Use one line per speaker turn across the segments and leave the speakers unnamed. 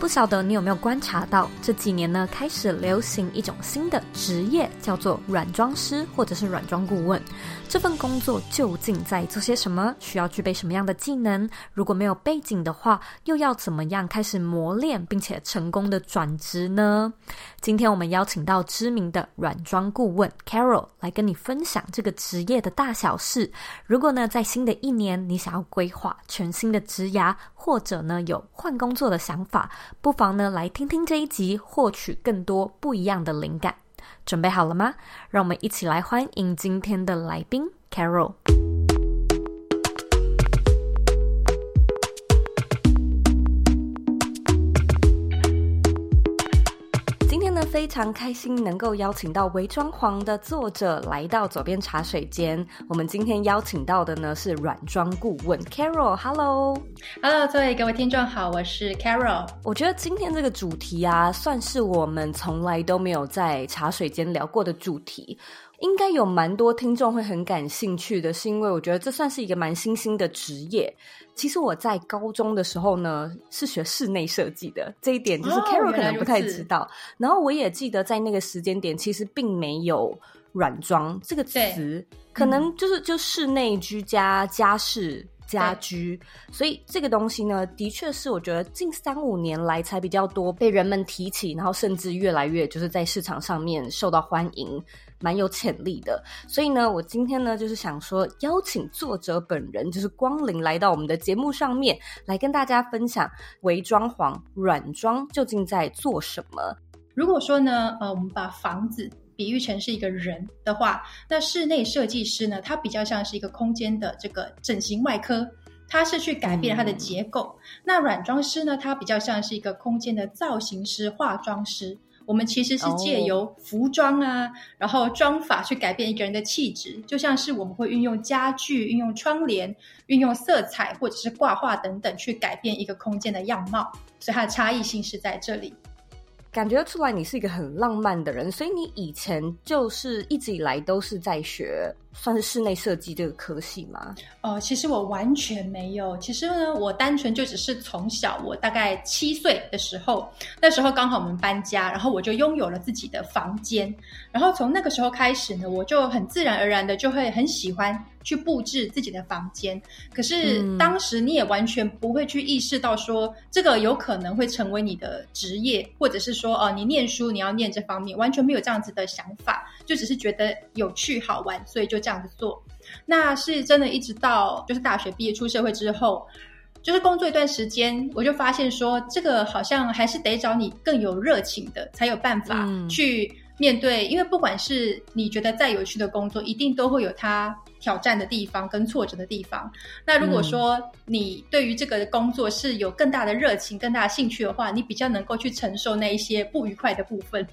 不晓得你有没有观察到，这几年呢，开始流行一种新的职业，叫做软装师或者是软装顾问。这份工作究竟在做些什么？需要具备什么样的技能？如果没有背景的话，又要怎么样开始磨练，并且成功的转职呢？今天我们邀请到知名的软装顾问 Carol 来跟你分享这个职业的大小事。如果呢，在新的一年你想要规划全新的职涯，或者呢有换工作的想法，不妨呢来听听这一集，获取更多不一样的灵感。准备好了吗？让我们一起来欢迎今天的来宾 Carol。非常开心能够邀请到伪装皇的作者来到左边茶水间。我们今天邀请到的呢是软装顾问 Carol。Hello，Hello，
各位各位听众好，我是 Carol。
我觉得今天这个主题啊，算是我们从来都没有在茶水间聊过的主题。应该有蛮多听众会很感兴趣的，是因为我觉得这算是一个蛮新兴的职业。其实我在高中的时候呢，是学室内设计的，这一点就是 Carol 可能不太知道。哦，然后我也记得在那个时间点，其实并没有软装这个词，可能就是就室内居家家饰。家居，所以这个东西呢，的确是我觉得近三五年来才比较多被人们提起，然后甚至越来越就是在市场上面受到欢迎，蛮有潜力的。所以呢，我今天呢就是想说，邀请作者本人就是光临来到我们的节目上面，来跟大家分享微装潢软装究竟在做什么。
如果说呢，呃，我们把房子比喻成是一个人的话，那室内设计师呢，他比较像是一个空间的这个整形外科，他是去改变它的结构。嗯、那软装师呢，他比较像是一个空间的造型师、化妆师。我们其实是借由服装啊，哦、然后妆法去改变一个人的气质，就像是我们会运用家具、运用窗帘、运用色彩或者是挂画等等去改变一个空间的样貌。所以它的差异性是在这里。
感觉出来你是一个很浪漫的人，所以你以前就是一直以来都是在学。算是室内设计这个科系吗？
哦、呃，其实我完全没有。其实呢，我单纯就只是从小，我大概七岁的时候，那时候刚好我们搬家，然后我就拥有了自己的房间。然后从那个时候开始呢，我就很自然而然的就会很喜欢去布置自己的房间。可是当时你也完全不会去意识到说，这个有可能会成为你的职业，或者是说，哦、呃，你念书你要念这方面，完全没有这样子的想法，就只是觉得有趣好玩，所以就。这样子做，那是真的。一直到就是大学毕业出社会之后，就是工作一段时间，我就发现说，这个好像还是得找你更有热情的，才有办法去面对。嗯、因为不管是你觉得再有趣的工作，一定都会有它挑战的地方跟挫折的地方。那如果说你对于这个工作是有更大的热情、更大的兴趣的话，你比较能够去承受那一些不愉快的部分。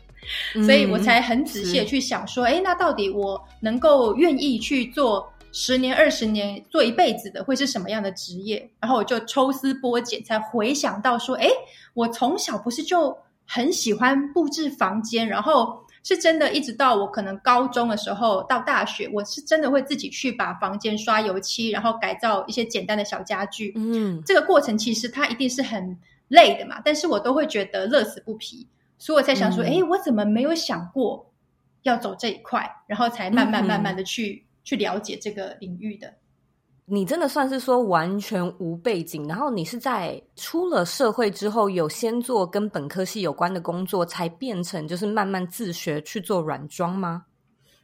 所以我才很仔细的去想说，哎、嗯，那到底我能够愿意去做十年、二十年、做一辈子的，会是什么样的职业？然后我就抽丝剥茧，才回想到说，哎，我从小不是就很喜欢布置房间，然后是真的，一直到我可能高中的时候到大学，我是真的会自己去把房间刷油漆，然后改造一些简单的小家具。嗯，这个过程其实它一定是很累的嘛，但是我都会觉得乐此不疲。所以我才想说，哎、嗯，我怎么没有想过要走这一块，然后才慢慢慢慢的去、嗯、去了解这个领域的。
你真的算是说完全无背景，然后你是在出了社会之后，有先做跟本科系有关的工作，才变成就是慢慢自学去做软装吗？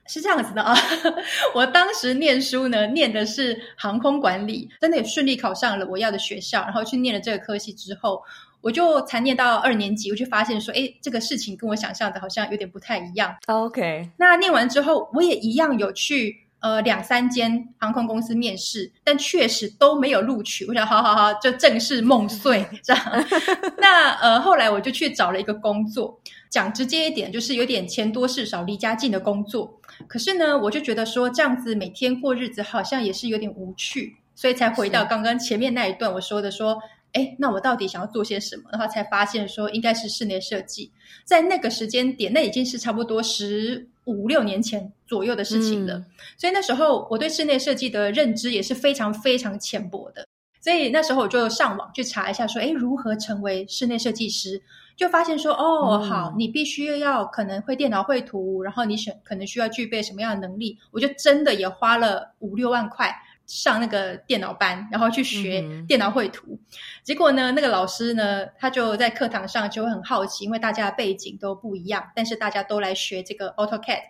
是这样子的啊，我当时念书呢，念的是航空管理，真的也顺利考上了我要的学校，然后去念了这个科系之后。我就才念到二年级，我就发现说，哎，这个事情跟我想象的好像有点不太一样。
OK，
那念完之后，我也一样有去呃两三间航空公司面试，但确实都没有录取。我想，好好好，就正式梦碎这样。那呃后来我就去找了一个工作，讲直接一点，就是有点钱多事少、离家近的工作。可是呢，我就觉得说这样子每天过日子好像也是有点无趣，所以才回到刚刚前面那一段我说的说，哎，那我到底想要做些什么？然后才发现说应该是室内设计。在那个时间点，那已经是差不多十五六年前左右的事情了。嗯、所以那时候我对室内设计的认知也是非常非常浅薄的。所以那时候我就上网去查一下说，说哎，如何成为室内设计师？就发现说，哦，好，你必须要可能会电脑绘图，然后你选可能需要具备什么样的能力？我就真的也花了五六万块上那个电脑班，然后去学电脑绘图。嗯、结果呢，那个老师呢，他就在课堂上就会很好奇，因为大家的背景都不一样，但是大家都来学这个 AutoCAD，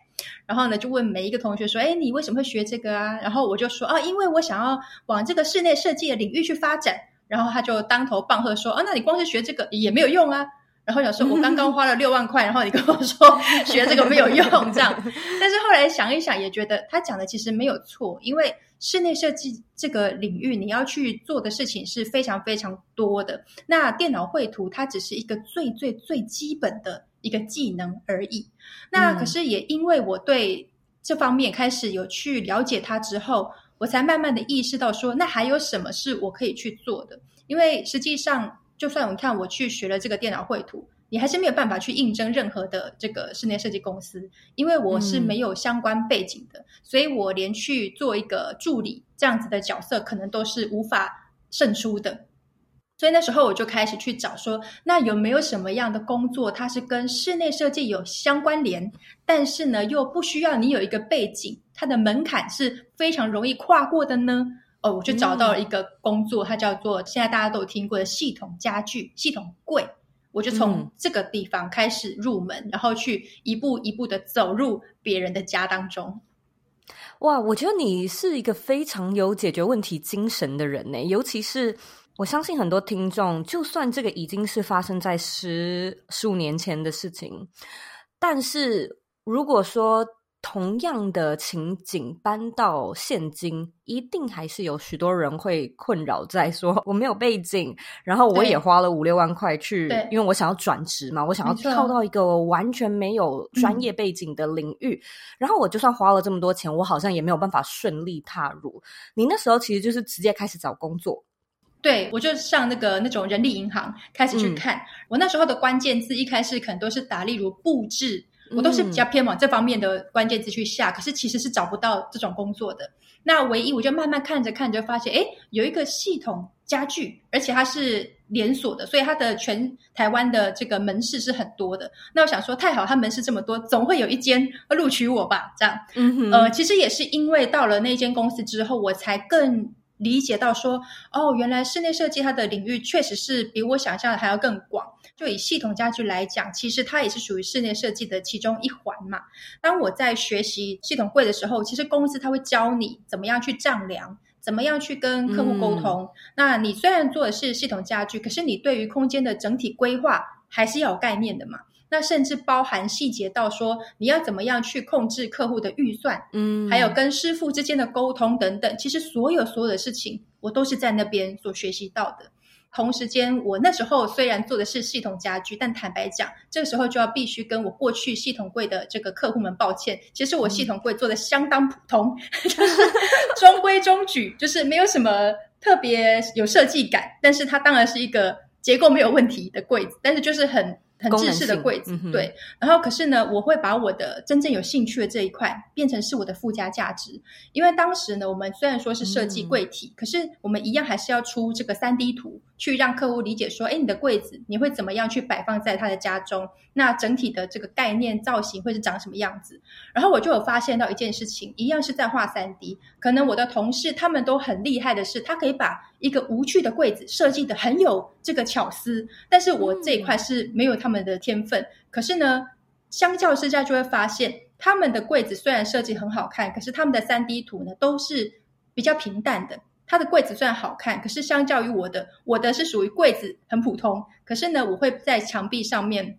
然后呢，就问每一个同学说，哎，你为什么会学这个啊？然后我就说，啊，因为我想要往这个室内设计的领域去发展。然后他就当头棒喝说，啊，那你光是学这个也没有用啊。然后想说，我刚刚花了六万块，然后你跟我说学这个没有用，这样。但是后来想一想，也觉得他讲的其实没有错，因为室内设计这个领域，你要去做的事情是非常非常多的。那电脑绘图它只是一个最最最基本的一个技能而已。那可是也因为我对这方面开始有去了解它之后，我才慢慢的意识到说，那还有什么是我可以去做的？因为实际上。就算你看我去学了这个电脑绘图，你还是没有办法去应征任何的这个室内设计公司，因为我是没有相关背景的，嗯、所以我连去做一个助理这样子的角色，可能都是无法胜出的。所以那时候我就开始去找说，那有没有什么样的工作，它是跟室内设计有相关联，但是呢又不需要你有一个背景，它的门槛是非常容易跨过的呢？哦，我就找到了一个工作，嗯、它叫做现在大家都有听过的系统家具、系统柜。我就从这个地方开始入门，嗯、然后去一步一步的走入别人的家当中。
哇，我觉得你是一个非常有解决问题精神的人呢。尤其是我相信很多听众，就算这个已经是发生在十十五年前的事情，但是如果说。同样的情景搬到现今，一定还是有许多人会困扰在说我没有背景，然后我也花了五六万块去，因为我想要转职嘛，我想要跳到一个完全没有专业背景的领域，嗯、然后我就算花了这么多钱，我好像也没有办法顺利踏入。你那时候其实就是直接开始找工作，
对，我就上那个那种人力银行开始去看，嗯、我那时候的关键字一开始可能都是打例如布置。我都是比较偏往这方面的关键字去下，可是其实是找不到这种工作的。那唯一我就慢慢看着看着，发现哎，有一个系统家具，而且它是连锁的，所以它的全台湾的这个门市是很多的。那我想说，太好，它门市这么多，总会有一间录取我吧？这样，嗯哼，呃，其实也是因为到了那间公司之后，我才更理解到说，哦，原来室内设计它的领域确实是比我想象的还要更广。就以系统家具来讲，其实它也是属于室内设计的其中一环嘛。当我在学习系统柜的时候，其实公司它会教你怎么样去丈量，怎么样去跟客户沟通。嗯、那你虽然做的是系统家具，可是你对于空间的整体规划还是要有概念的嘛。那甚至包含细节到说你要怎么样去控制客户的预算，嗯，还有跟师傅之间的沟通等等。其实所有所有的事情，我都是在那边所学习到的。同时间，我那时候虽然做的是系统家居，但坦白讲，这个时候就要必须跟我过去系统柜的这个客户们抱歉。其实我系统柜做的相当普通，就是中规中矩，就是没有什么特别有设计感。但是它当然是一个结构没有问题的柜子，但是就是很。很制式的柜子，嗯、对。然后，可是呢，我会把我的真正有兴趣的这一块变成是我的附加价值。因为当时呢，我们虽然说是设计柜体，嗯、可是我们一样还是要出这个三 D 图，去让客户理解说，哎，你的柜子你会怎么样去摆放在他的家中？那整体的这个概念造型会是长什么样子？然后我就有发现到一件事情，一样是在画三 D，可能我的同事他们都很厉害的是，他可以把一个无趣的柜子设计的很有这个巧思，但是我这一块是没有他们。们的天分，可是呢，相较之下就会发现，他们的柜子虽然设计很好看，可是他们的三 D 图呢都是比较平淡的。他的柜子虽然好看，可是相较于我的，我的是属于柜子很普通。可是呢，我会在墙壁上面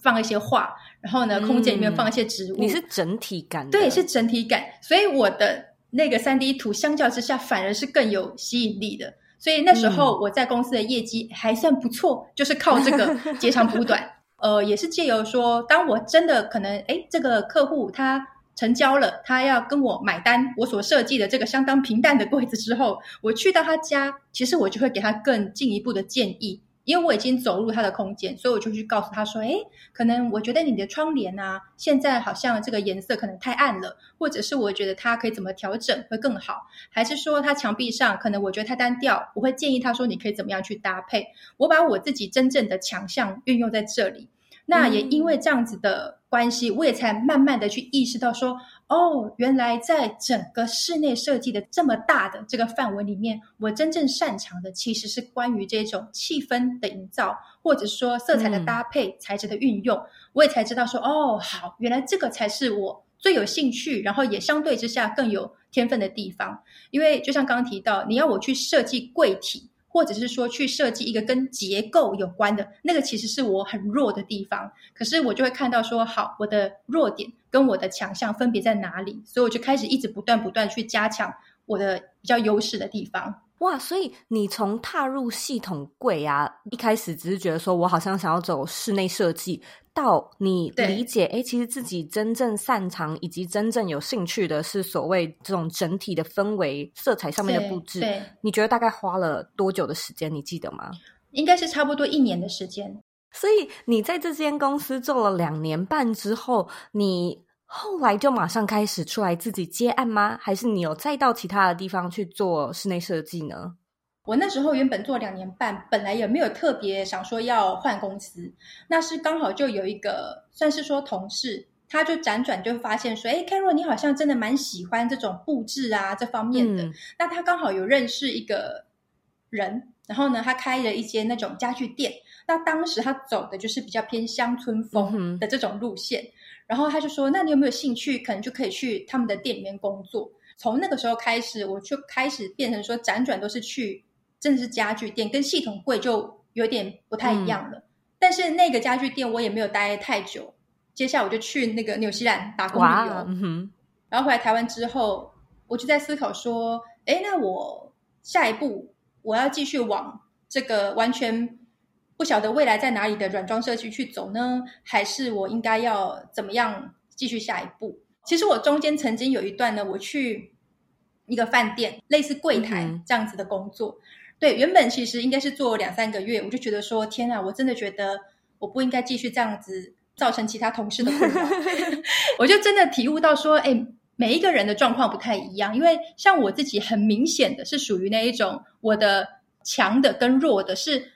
放一些画，然后呢，空间里面放一些植物。
你是整体感，
对，是整体感。所以我的那个三 D 图相较之下，反而是更有吸引力的。所以那时候我在公司的业绩还算不错，嗯、就是靠这个截长补短。呃，也是借由说，当我真的可能，哎，这个客户他成交了，他要跟我买单，我所设计的这个相当平淡的柜子之后，我去到他家，其实我就会给他更进一步的建议。因为我已经走入他的空间，所以我就去告诉他说：“诶，可能我觉得你的窗帘啊，现在好像这个颜色可能太暗了，或者是我觉得它可以怎么调整会更好，还是说他墙壁上可能我觉得太单调，我会建议他说你可以怎么样去搭配。我把我自己真正的强项运用在这里。”那也因为这样子的关系，我也才慢慢的去意识到说，哦，原来在整个室内设计的这么大的这个范围里面，我真正擅长的其实是关于这种气氛的营造，或者说色彩的搭配、材质的运用。我也才知道说，哦，好，原来这个才是我最有兴趣，然后也相对之下更有天分的地方。因为就像刚刚提到，你要我去设计柜体。或者是说去设计一个跟结构有关的那个，其实是我很弱的地方。可是我就会看到说，好，我的弱点跟我的强项分别在哪里？所以我就开始一直不断不断去加强我的比较优势的地方。
哇！所以你从踏入系统柜啊，一开始只是觉得说我好像想要走室内设计。到你理解，哎，其实自己真正擅长以及真正有兴趣的是所谓这种整体的氛围、色彩上面的布置。
对，
你觉得大概花了多久的时间？你记得吗？
应该是差不多一年的时间。
所以你在这间公司做了两年半之后，你后来就马上开始出来自己接案吗？还是你有再到其他的地方去做室内设计呢？
我那时候原本做两年半，本来也没有特别想说要换公司，那是刚好就有一个算是说同事，他就辗转就发现说，哎，Carol，你好像真的蛮喜欢这种布置啊这方面的。嗯、那他刚好有认识一个人，然后呢，他开了一间那种家具店。那当时他走的就是比较偏乡村风的这种路线，嗯、然后他就说，那你有没有兴趣，可能就可以去他们的店里面工作。从那个时候开始，我就开始变成说，辗转都是去。真的是家具店，跟系统柜就有点不太一样了。嗯、但是那个家具店我也没有待太久，接下来我就去那个纽西兰打工旅游。
嗯、
然后回来台湾之后，我就在思考说：哎，那我下一步我要继续往这个完全不晓得未来在哪里的软装社区去走呢？还是我应该要怎么样继续下一步？其实我中间曾经有一段呢，我去一个饭店，类似柜台这样子的工作。嗯对，原本其实应该是做两三个月，我就觉得说，天啊，我真的觉得我不应该继续这样子造成其他同事的困扰。我就真的体悟到说，哎，每一个人的状况不太一样，因为像我自己很明显的是属于那一种，我的强的跟弱的是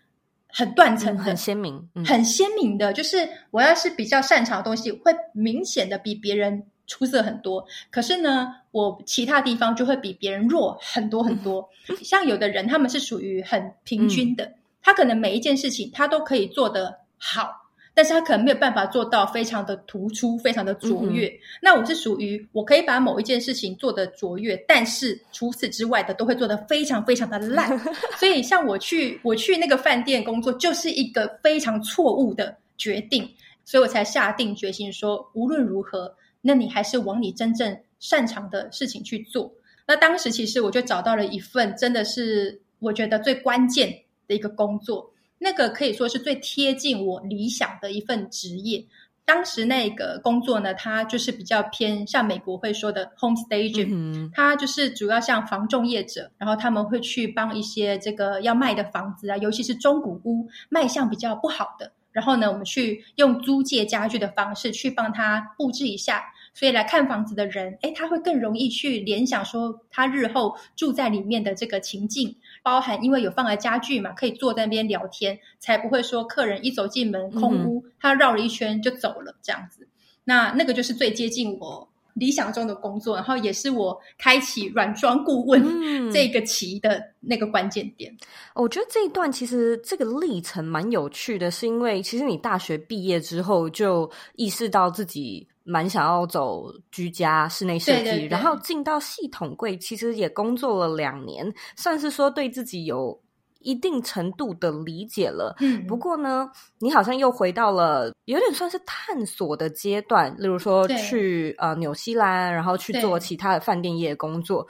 很断层的，
很鲜明，
嗯、很鲜明的，就是我要是比较擅长的东西，会明显的比别人。出色很多，可是呢，我其他地方就会比别人弱很多很多。像有的人，他们是属于很平均的，嗯、他可能每一件事情他都可以做得好，但是他可能没有办法做到非常的突出、非常的卓越。嗯、那我是属于我可以把某一件事情做得卓越，但是除此之外的都会做得非常非常的烂。所以，像我去我去那个饭店工作，就是一个非常错误的决定，所以我才下定决心说，无论如何。那你还是往你真正擅长的事情去做。那当时其实我就找到了一份真的是我觉得最关键的一个工作，那个可以说是最贴近我理想的一份职业。当时那个工作呢，它就是比较偏像美国会说的 home staging，嗯，它就是主要像房仲业者，然后他们会去帮一些这个要卖的房子啊，尤其是中古屋卖相比较不好的。然后呢，我们去用租借家具的方式去帮他布置一下，所以来看房子的人，诶，他会更容易去联想说他日后住在里面的这个情境，包含因为有放了家具嘛，可以坐在那边聊天，才不会说客人一走进门空屋，嗯、他绕了一圈就走了这样子。那那个就是最接近我理想中的工作，然后也是我开启软装顾问这个期的那个关键点。嗯，
我觉得这一段其实这个历程蛮有趣的，是因为其实你大学毕业之后就意识到自己蛮想要走居家室内设计，对对对，然后进到系统柜，其实也工作了两年，算是说对自己有。一定程度的理解了，嗯，不过呢，你好像又回到了有点算是探索的阶段，例如说去对呃纽西兰，然后去做其他的饭店业工作。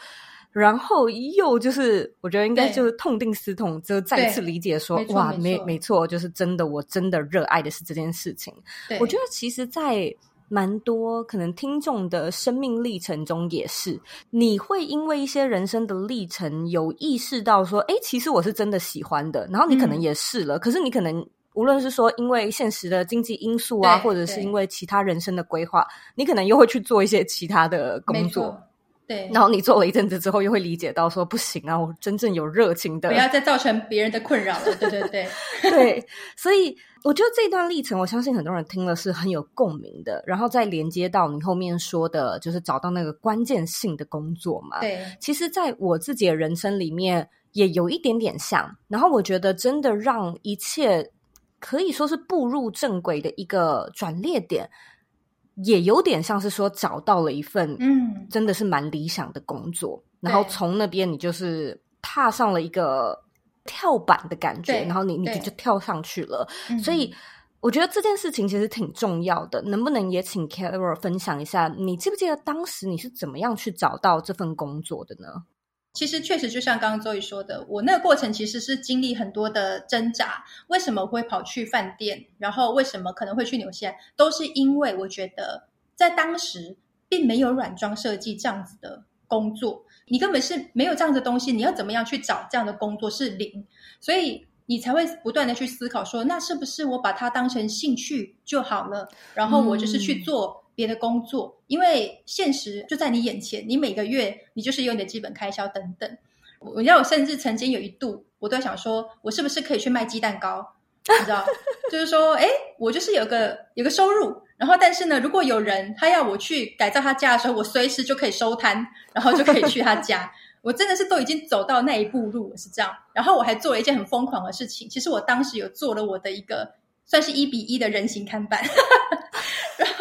然后又就是我觉得应该就是痛定思痛，就再次理解说，哇，没没错，就是真的，我真的热爱的是这件事情。我觉得其实，在蛮多可能听众的生命历程中，也是你会因为一些人生的历程，有意识到说，哎，其实我是真的喜欢的。然后你可能也试了，嗯、可是你可能无论是说因为现实的经济因素啊，或者是因为其他人生的规划，你可能又会去做一些其他的工作。
对，
然后你做了一阵子之后，又会理解到说不行啊，我真正有热情的，
不要再造成别人的困扰了。对对对，
对，所以我觉得这段历程，我相信很多人听了是很有共鸣的。然后再连接到你后面说的，就是找到那个关键性的工作嘛。
对，
其实，在我自己的人生里面，也有一点点像。然后我觉得，真的让一切可以说是步入正轨的一个转捩点。也有点像是说找到了一份，嗯，真的是蛮理想的工作，嗯、然后从那边你就是踏上了一个跳板的感觉，然后你你就跳上去了。所以我觉得这件事情其实挺重要的，能不能也请 Carol 分享一下？你记不记得当时你是怎么样去找到这份工作的呢？
其实确实就像刚刚 Zoe 说的，我那个过程其实是经历很多的挣扎。为什么会跑去饭店？然后为什么可能会去纽西兰？都是因为我觉得在当时并没有软装设计这样子的工作，你根本是没有这样的东西。你要怎么样去找这样的工作是零，所以你才会不断的去思考说，那是不是我把它当成兴趣就好了？然后我就是去做。别的工作，因为现实就在你眼前，你每个月你就是有你的基本开销等等。我要我甚至曾经有一度，我都在想说，我是不是可以去卖鸡蛋糕？你知道，就是说，哎，我就是有个有个收入，然后但是呢，如果有人他要我去改造他家的时候，我随时就可以收摊，然后就可以去他家。我真的是都已经走到那一步路了，是这样。然后我还做了一件很疯狂的事情，其实我当时有做了我的一个算是一比一的人形看板，然后。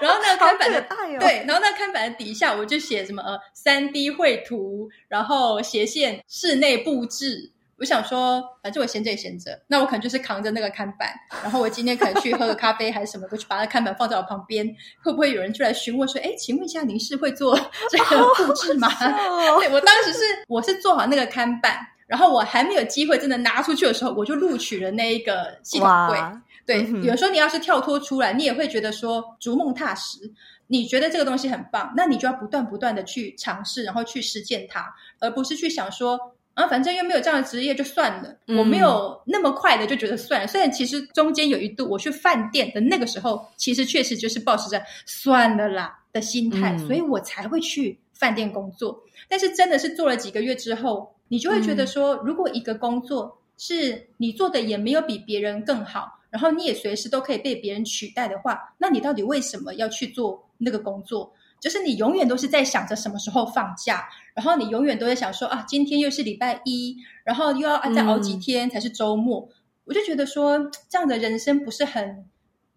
然后那个看板的、哦、对，然后那个看板的底下我就写什么呃三 D 绘图，然后斜线室内布置。我想说，反正我闲着也闲着，那我可能就是扛着那个看板，然后我今天可能去喝个咖啡还是什么，我去把那看板放在我旁边，会不会有人出来询问说，哎，请问一下您是会做这个布置吗？哦、对，我当时是我是做好那个看板，然后我还没有机会真的拿出去的时候，我就录取了那一个系统柜。对，有时候你要是跳脱出来，你也会觉得说逐梦踏实。你觉得这个东西很棒，那你就要不断不断的去尝试，然后去实践它，而不是去想说啊，反正又没有这样的职业，就算了。我没有那么快的就觉得算了。虽然其实中间有一度我去饭店的那个时候，其实确实就是抱持着算了啦的心态，所以我才会去饭店工作。但是真的是做了几个月之后，你就会觉得说，如果一个工作是你做的也没有比别人更好。然后你也随时都可以被别人取代的话，那你到底为什么要去做那个工作？就是你永远都是在想着什么时候放假，然后你永远都在想说啊，今天又是礼拜一，然后又要再熬几天才是周末。嗯。我就觉得说，这样的人生不是很，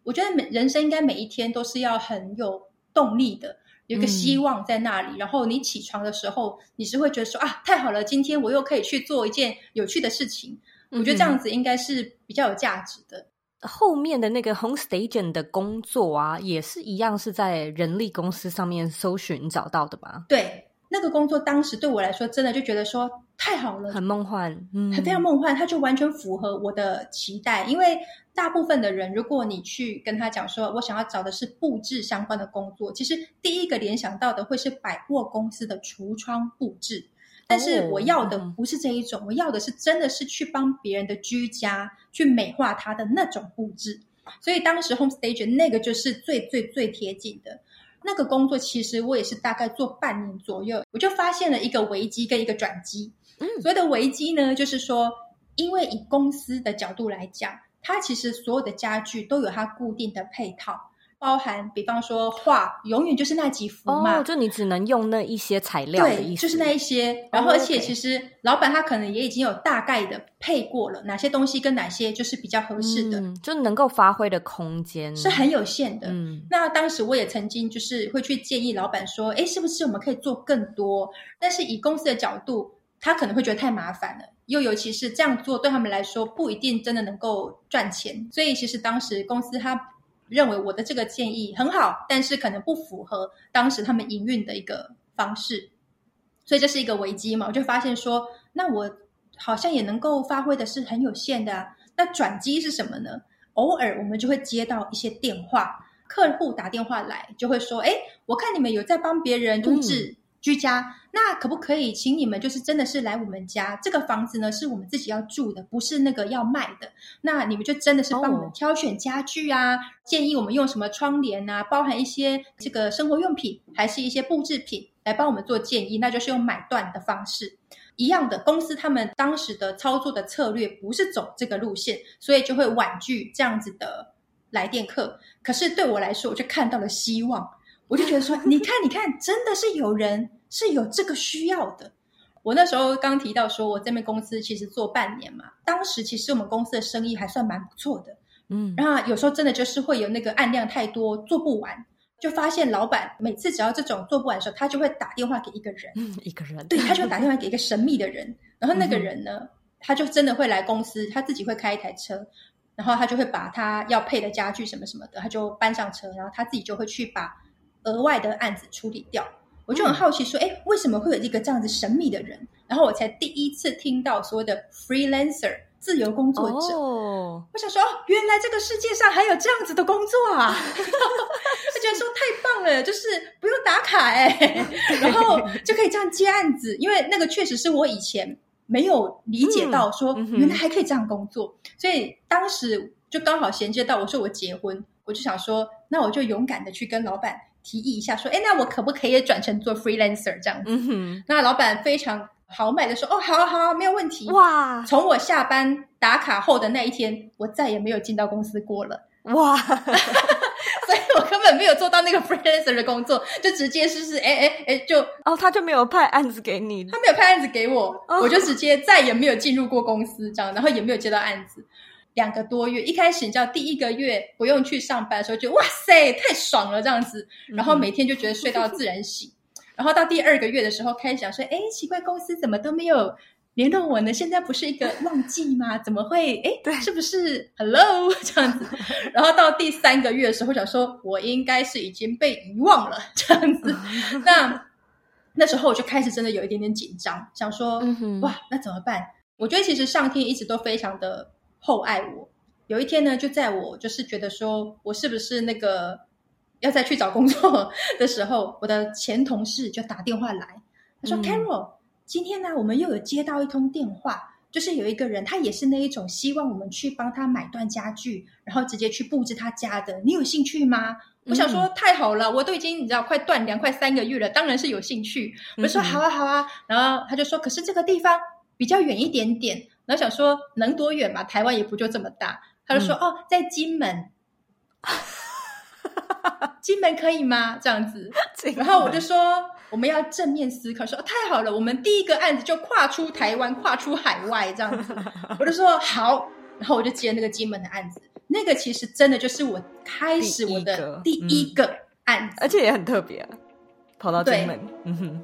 我觉得每人生应该每一天都是要很有动力的，有一个希望在那里。嗯。然后你起床的时候，你是会觉得说啊，太好了，今天我又可以去做一件有趣的事情。我觉得这样子应该是比较有价值的。
后面的那个 HomeStaging 的工作啊，也是一样是在人力公司上面搜寻找到的吧？
对，那个工作当时对我来说，真的就觉得说太好了，
很梦幻，嗯，
很非常梦幻，它就完全符合我的期待。因为大部分的人，如果你去跟他讲说，我想要找的是布置相关的工作，其实第一个联想到的会是百货公司的橱窗布置。但是我要的不是这一种，哦，我要的是真的是去帮别人的居家去美化它的那种布置。所以当时 HomeStaging 那个就是最最最贴近的那个工作。其实我也是大概做半年左右，我就发现了一个危机跟一个转机。嗯，所谓的危机呢，就是说，因为以公司的角度来讲，它其实所有的家具都有它固定的配套。包含，比方说画，永远就是那几幅嘛，
哦，就你只能用那一些材料的意思。
对，就是那一些。然后，而且其实老板他可能也已经有大概的配过了，哪些东西跟哪些就是比较合适的，
嗯，就能够发挥的空间
是很有限的。嗯，那当时我也曾经就是会去建议老板说，哎，是不是我们可以做更多？但是以公司的角度，他可能会觉得太麻烦了，又尤其是这样做对他们来说不一定真的能够赚钱。所以其实当时公司他。认为我的这个建议很好，但是可能不符合当时他们营运的一个方式，所以这是一个危机嘛。我就发现说，那我好像也能够发挥的是很有限的啊。那转机是什么呢？偶尔我们就会接到一些电话，客户打电话来，就会说：“哎，我看你们有在帮别人布置。”居家，那可不可以请你们就是真的是来我们家？这个房子呢是我们自己要住的，不是那个要卖的。那你们就真的是帮我们挑选家具啊，建议我们用什么窗帘啊，包含一些这个生活用品，还是一些布置品来帮我们做建议，那就是用买断的方式。一样的公司，他们当时的操作的策略不是走这个路线，所以就会婉拒这样子的来电客。可是对我来说，我就看到了希望。我就觉得说，你看，你看，真的是有人是有这个需要的。我那时候刚提到说，我这边公司其实做半年嘛，当时其实我们公司的生意还算蛮不错的，嗯，然后有时候真的就是会有那个案量太多做不完，就发现老板每次只要这种做不完的时候，他就会打电话给一个人，
嗯，一个人，
对，他就打电话给一个神秘的人，然后那个人呢，嗯，他就真的会来公司，他自己会开一台车，然后他就会把他要配的家具什么什么的，他就搬上车，然后他自己就会去把。额外的案子处理掉，我就很好奇说，哎、嗯，为什么会有一个这样子神秘的人？然后我才第一次听到所谓的 freelancer 自由工作者。哦，我想说，哦，原来这个世界上还有这样子的工作啊！他觉得说太棒了，就是不用打卡哎，然后就可以这样接案子。因为那个确实是我以前没有理解到，说原来还可以这样工作，嗯、所以当时就刚好衔接到我说我结婚，我就想说，那我就勇敢的去跟老板。提议一下，说：“哎，那我可不可以也转成做 freelancer 这样子？”嗯哼，那老板非常豪迈的说：“哦，好啊，好啊，没有问题。”哇！从我下班打卡后的那一天，我再也没有进到公司过了。哇！所以我根本没有做到那个 freelancer 的工作，就直接是是哎哎哎，就
哦，他就没有派案子给你，
他没有派案子给我，哦、我就直接再也没有进入过公司这样，然后也没有接到案子。两个多月，一开始你知道，第一个月不用去上班的时候就，就哇塞，太爽了这样子，然后每天就觉得睡到自然醒。嗯、然后到第二个月的时候，开始想说，哎，奇怪，公司怎么都没有联络我呢？现在不是一个旺季吗？怎么会？哎，对，是不是？Hello，这样子。然后到第三个月的时候，想说我应该是已经被遗忘了这样子。那那时候我就开始真的有一点点紧张，想说，嗯、哇，那怎么办？我觉得其实上天一直都非常的。厚爱我，有一天呢，就在我就是觉得说我是不是那个要再去找工作 的时候，我的前同事就打电话来，他说、嗯、：“Carol，今天呢，我们又有接到一通电话，就是有一个人，他也是那一种希望我们去帮他买断家具，然后直接去布置他家的，你有兴趣吗？”嗯、我想说太好了，我都已经你知道快断粮快三个月了，当然是有兴趣。我就说、嗯、好啊好啊，然后他就说：“可是这个地方比较远一点点。”然后想说能多远嘛？台湾也不就这么大。他就说：“嗯、哦，在金门，金门可以吗？这样子。”然后我就说：“我们要正面思考，说太好了，我们第一个案子就跨出台湾，跨出海外这样子。”我就说：“好。”然后我就接那个金门的案子。那个其实真的就是我开始我的第一个案子，
嗯、而且也很特别、啊，跑到金门。嗯哼。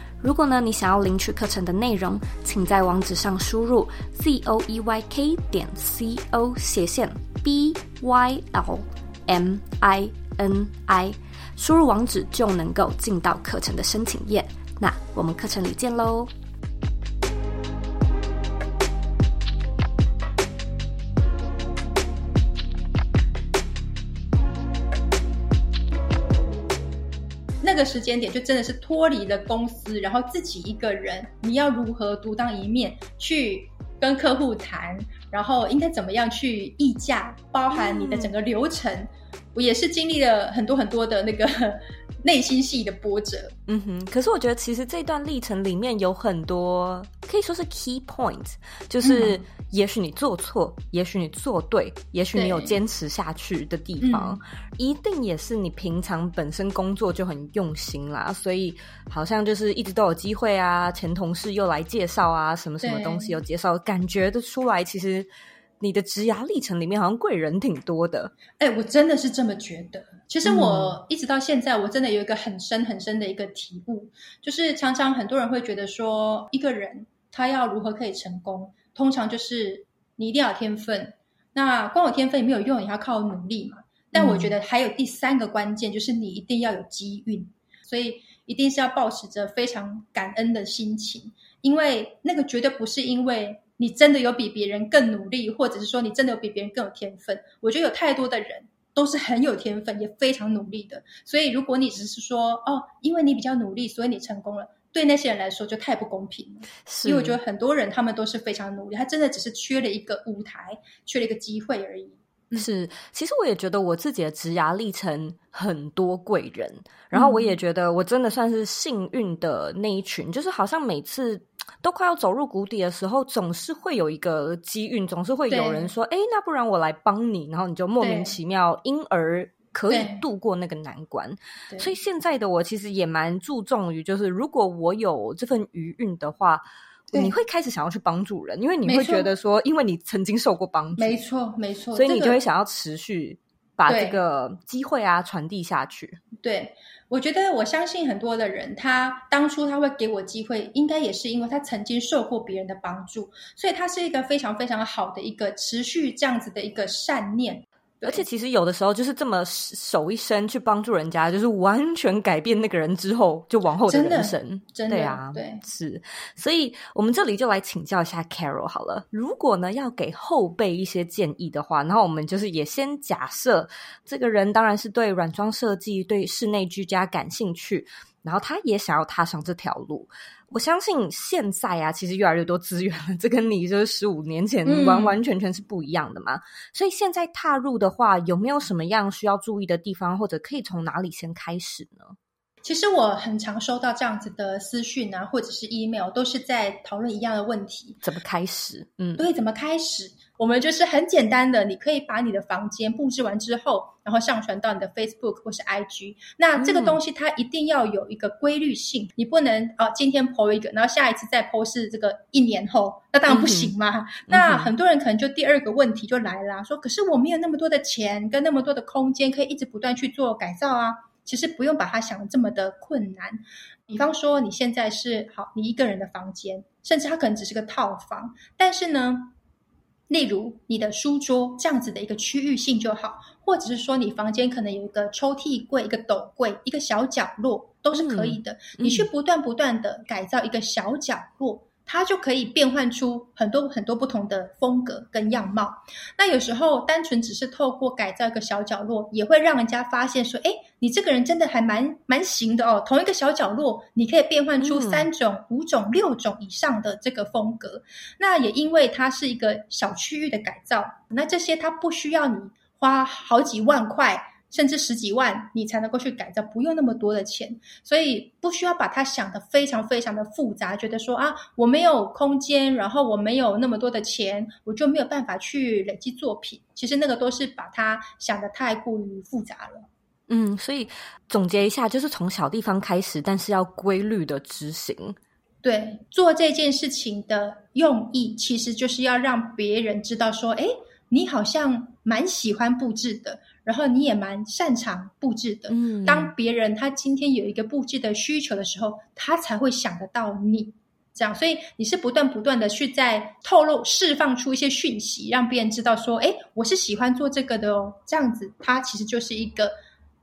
如果呢，你想要领取课程的内容，请在网址上输入 z o e y k 点 c o 斜线 b y l m i n i，输入网址就能够进到课程的申请页。那我们课程里见喽！
那个时间点就真的是脱离了公司，然后自己一个人，你要如何独当一面去跟客户谈，然后应该怎么样去议价，包含你的整个流程，嗯、我也是经历了很多很多的那个内心戏的波折。
嗯哼，可是我觉得其实这段历程里面有很多可以说是 key points，就是也许你做错，嗯、也许你做对，也许你有坚持下去的地方，嗯、一定也是你平常本身工作就很用心啦，所以好像就是一直都有机会啊，前同事又来介绍啊，什么什么东西有介绍，感觉得出来，其实。你的职涯历程里面好像贵人挺多的，
哎、欸，我真的是这么觉得。其实我一直到现在，我真的有一个很深很深的一个体悟，就是常常很多人会觉得说，一个人他要如何可以成功，通常就是你一定要有天分。那光有天分也没有用，你要靠努力嘛。但我觉得还有第三个关键，就是你一定要有机运，所以一定是要保持着非常感恩的心情，因为那个绝对不是因为。你真的有比别人更努力，或者是说你真的有比别人更有天分？我觉得有太多的人都是很有天分，也非常努力的。所以如果你只是说哦，因为你比较努力，所以你成功了，对那些人来说就太不公平了。因为我觉得很多人他们都是非常努力，他真的只是缺了一个舞台，缺了一个机会而已。
是，其实我也觉得我自己的职涯历程很多贵人，然后我也觉得我真的算是幸运的那一群，嗯、就是好像每次。都快要走入谷底的时候，总是会有一个机运，总是会有人说：“哎，那不然我来帮你。”然后你就莫名其妙，因而可以度过那个难关。所以现在的我其实也蛮注重于，就是如果我有这份余韵的话，你会开始想要去帮助人，因为你会觉得说，因为你曾经受过帮助，
没错，没错，
所以你就会想要持续把这个机会啊传递下去。
对。我觉得我相信很多的人，他当初他会给我机会，应该也是因为他曾经受过别人的帮助，所以他是一个非常非常好的一个持续这样子的一个善念。
而且其实有的时候就是这么手一伸去帮助人家，就是完全改变那个人之后，就往后的人生。
真的，
对啊，
对，
是。所以我们这里就来请教一下 Carol 好了。如果呢要给后辈一些建议的话，然后我们就是也先假设这个人当然是对软装设计、对室内居家感兴趣，然后他也想要踏上这条路。我相信现在啊，其实越来越多资源了，这跟你就是十五年前完完全全是不一样的嘛。嗯、所以现在踏入的话，有没有什么样需要注意的地方，或者可以从哪里先开始呢？
其实我很常收到这样子的私讯啊，或者是 email，都是在讨论一样的问题：
怎么开始？嗯，
对，怎么开始？我们就是很简单的，你可以把你的房间布置完之后，然后上传到你的 Facebook 或是 IG。那这个东西它一定要有一个规律性，嗯、你不能哦，今天 po 一个，然后下一次再 po 是这个一年后，那当然不行嘛。嗯、那很多人可能就第二个问题就来啦，说可是我没有那么多的钱跟那么多的空间，可以一直不断去做改造啊。其实不用把它想的这么的困难。比方说你现在是好，你一个人的房间，甚至它可能只是个套房，但是呢。例如你的书桌这样子的一个区域性就好，或者是说你房间可能有一个抽屉柜、一个斗柜、一个小角落都是可以的。嗯、你去不断不断的改造一个小角落。它就可以变换出很多很多不同的风格跟样貌。那有时候单纯只是透过改造一个小角落，也会让人家发现说：“哎，你这个人真的还蛮蛮行的哦。”同一个小角落，你可以变换出三种、嗯、五种、六种以上的这个风格。那也因为它是一个小区域的改造，那这些它不需要你花好几万块。甚至十几万，你才能够去改造，不用那么多的钱，所以不需要把它想得非常非常的复杂，觉得说啊，我没有空间，然后我没有那么多的钱，我就没有办法去累积作品。其实那个都是把它想得太过于复杂了。
嗯，所以总结一下，就是从小地方开始，但是要规律的执行。
对，做这件事情的用意，其实就是要让别人知道说，诶，你好像蛮喜欢布置的。然后你也蛮擅长布置的，嗯，当别人他今天有一个布置的需求的时候，他才会想得到你，这样，所以你是不断不断的去在透露、释放出一些讯息，让别人知道说，哎，我是喜欢做这个的哦，这样子，它其实就是一个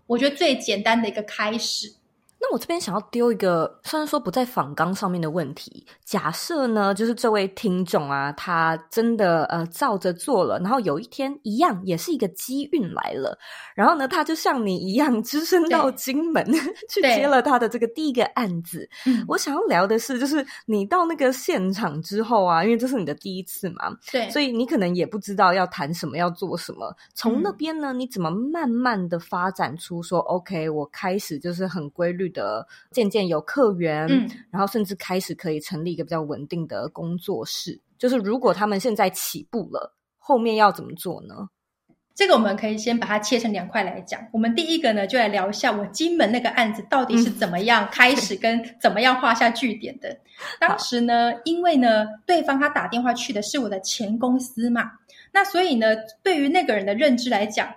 我觉得最简单的一个开始。
那我这边想要丢一个，虽然说不在访纲上面的问题，假设呢，就是这位听众啊，他真的呃照着做了，然后有一天一样也是一个机运来了，然后呢，他就像你一样，只身到金门 去接了他的这个第一个案子。我想要聊的是，就是你到那个现场之后啊，因为这是你的第一次嘛，
对，
所以你可能也不知道要谈什么，要做什么。从那边呢，你怎么慢慢的发展出说，嗯，OK，我开始就是很规律。的渐渐有客源，嗯，然后甚至开始可以成立一个比较稳定的工作室。就是如果他们现在起步了，后面要怎么做呢？
这个我们可以先把它切成两块来讲。我们第一个呢，就来聊一下我金门那个案子到底是怎么样开始，跟怎么样画下句点的。嗯、当时呢，因为呢，对方他打电话去的是我的前公司嘛，那所以呢，对于那个人的认知来讲。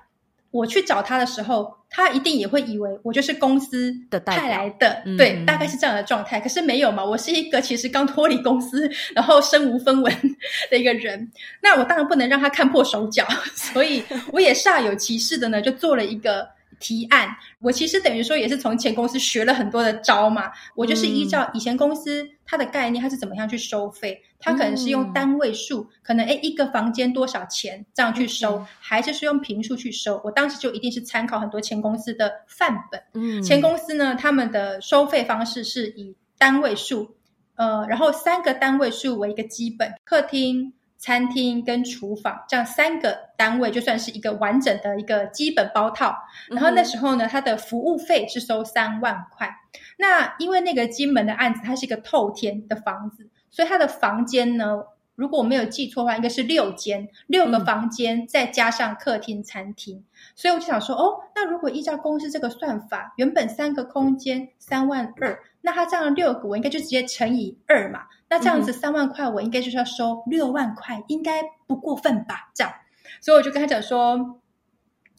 我去找他的时候，他一定也会以为我就是公司的派来的，对、嗯，大概是这样的状态。可是没有嘛，我是一个其实刚脱离公司，然后身无分文 的一个人。那我当然不能让他看破手脚，所以我也煞有其事的呢，就做了一个。提案，我其实等于说也是从前公司学了很多的招嘛。我就是依照以前公司它的概念，它是怎么样去收费？它可能是用单位数，可能诶一个房间多少钱这样去收，还是是用平数去收？我当时就一定是参考很多前公司的范本。嗯，前公司呢，他们的收费方式是以单位数，呃，然后三个单位数为一个基本，客厅。餐厅跟厨房这样三个单位就算是一个完整的一个基本包套。然后那时候呢，他的服务费是收三万块。那因为那个金门的案子，它是一个透天的房子，所以它的房间呢，如果我没有记错的话，应该是六间，六个房间再加上客厅、餐厅。所以我就想说，哦，那如果依照公司这个算法，原本三个空间三万二，那它这样六个，我应该就直接乘以二嘛。那这样子三万块，我应该就是要收六万块，应该不过分吧？这样，所以我就跟他讲说，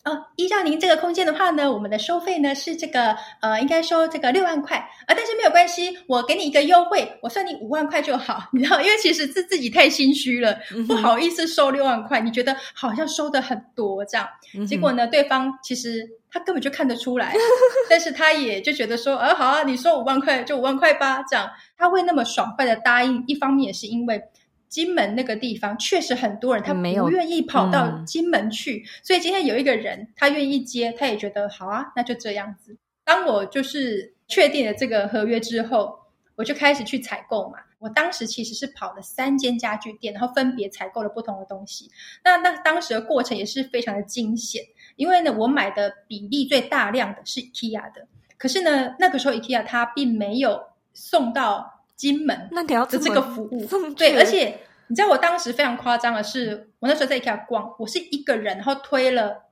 哦，依照您这个空间的话呢，我们的收费呢是这个，呃，应该收这个六万块啊，但是没有关系，我给你一个优惠，我算你五万块就好，你知道，因为其实是自己太心虚了，不好意思收六万块，你觉得好像收的很多这样，结果呢，对方其实。他根本就看得出来，但是他也就觉得说，呃、啊，好啊，你说五万块就五万块吧，这样他会那么爽快的答应。一方面也是因为金门那个地方确实很多人，他不愿意跑到金门去，所以今天有一个人他愿意接，他也觉得好啊，那就这样子。当我就是确定了这个合约之后，我就开始去采购嘛。我当时其实是跑了三间家具店，然后分别采购了不同的东西。那那当时的过程也是非常的惊险。因为呢，我买的比例最大量的是 IKEA 的，可是呢，那个时候 IKEA 它并没有送到金门的这个服务。对，而且你知道我当时非常夸张的是，我那时候在 IKEA 逛，我是一个人，然后推了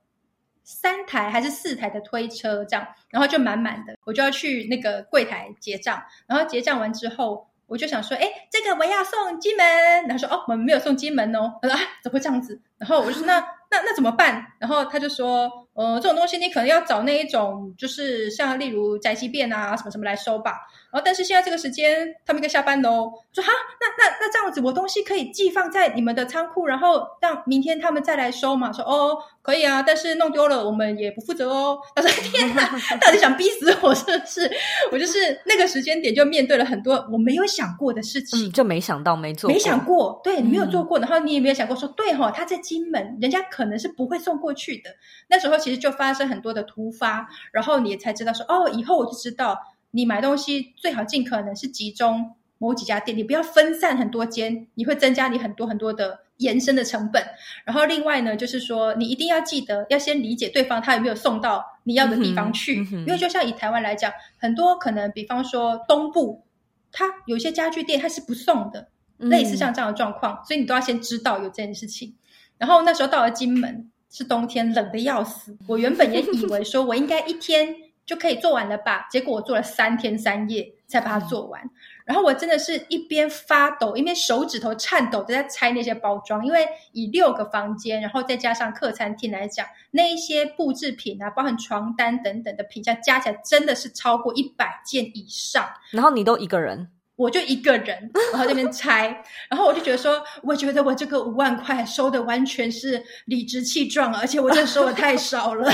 三台还是四台的推车这样，然后就满满的，我就要去那个柜台结账，然后结账完之后，我就想说，哎，这个我要送金门，然后说，哦，我们没有送金门哦，他说啊，怎么会这样子？然后我就说那。那那怎么办？然后他就说，呃，这种东西你可能要找那一种，就是像例如宅急便啊什么什么来收吧。然后但是现在这个时间他们应该下班喽。说哈，那那那这样子，我东西可以寄放在你们的仓库，然后让明天他们再来收嘛？说哦，可以啊，但是弄丢了我们也不负责哦。他说天哪，到底想逼死我是不是？我就是那个时间点就面对了很多我没有想过的事情，
嗯、就没想到没做过，
没想过，对，你没有做过，然后你也没有想过说，对哈、哦，他在金门，人家可。可能是不会送过去的。那时候其实就发生很多的突发，然后你才知道说，哦，以后我就知道，你买东西最好尽可能是集中某几家店，你不要分散很多间，你会增加你很多很多的延伸的成本。然后另外呢，就是说你一定要记得要先理解对方他有没有送到你要的地方去，因为就像以台湾来讲，很多可能比方说东部，它有些家具店它是不送的，嗯、类似像这样的状况，所以你都要先知道有这件事情。然后那时候到了金门是冬天，冷的要死。我原本也以为说我应该一天就可以做完了吧，结果我做了三天三夜才把它做完。然后我真的是一边发抖，一边手指头颤抖都在拆那些包装，因为以六个房间，然后再加上客餐厅来讲，那一些布制品啊，包含床单等等的品项加起来真的是超过一百件以上。
然后你都一个人。
我就一个人，然后那边拆，然后我就觉得说，我觉得我这个五万块收的完全是理直气壮，而且我真的收的太少了。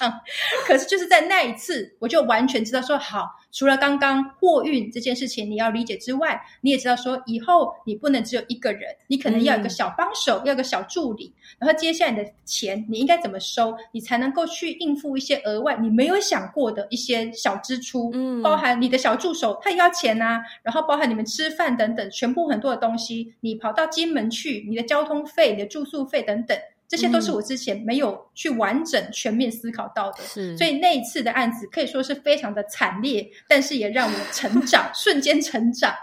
可是就是在那一次，我就完全知道说，好，除了刚刚货运这件事情你要理解之外，你也知道说，以后你不能只有一个人，你可能要有个小帮手，嗯、要有个小助理，然后接下来的钱你应该怎么收，你才能够去应付一些额外你没有想过的一些小支出，嗯，包含你的小助手他也要钱啊，然后。包含你们吃饭等等，全部很多的东西，你跑到金门去，你的交通费、你的住宿费等等，这些都是我之前没有去完整全面思考到的。是，所以那一次的案子可以说是非常的惨烈，但是也让我成长，瞬间成长。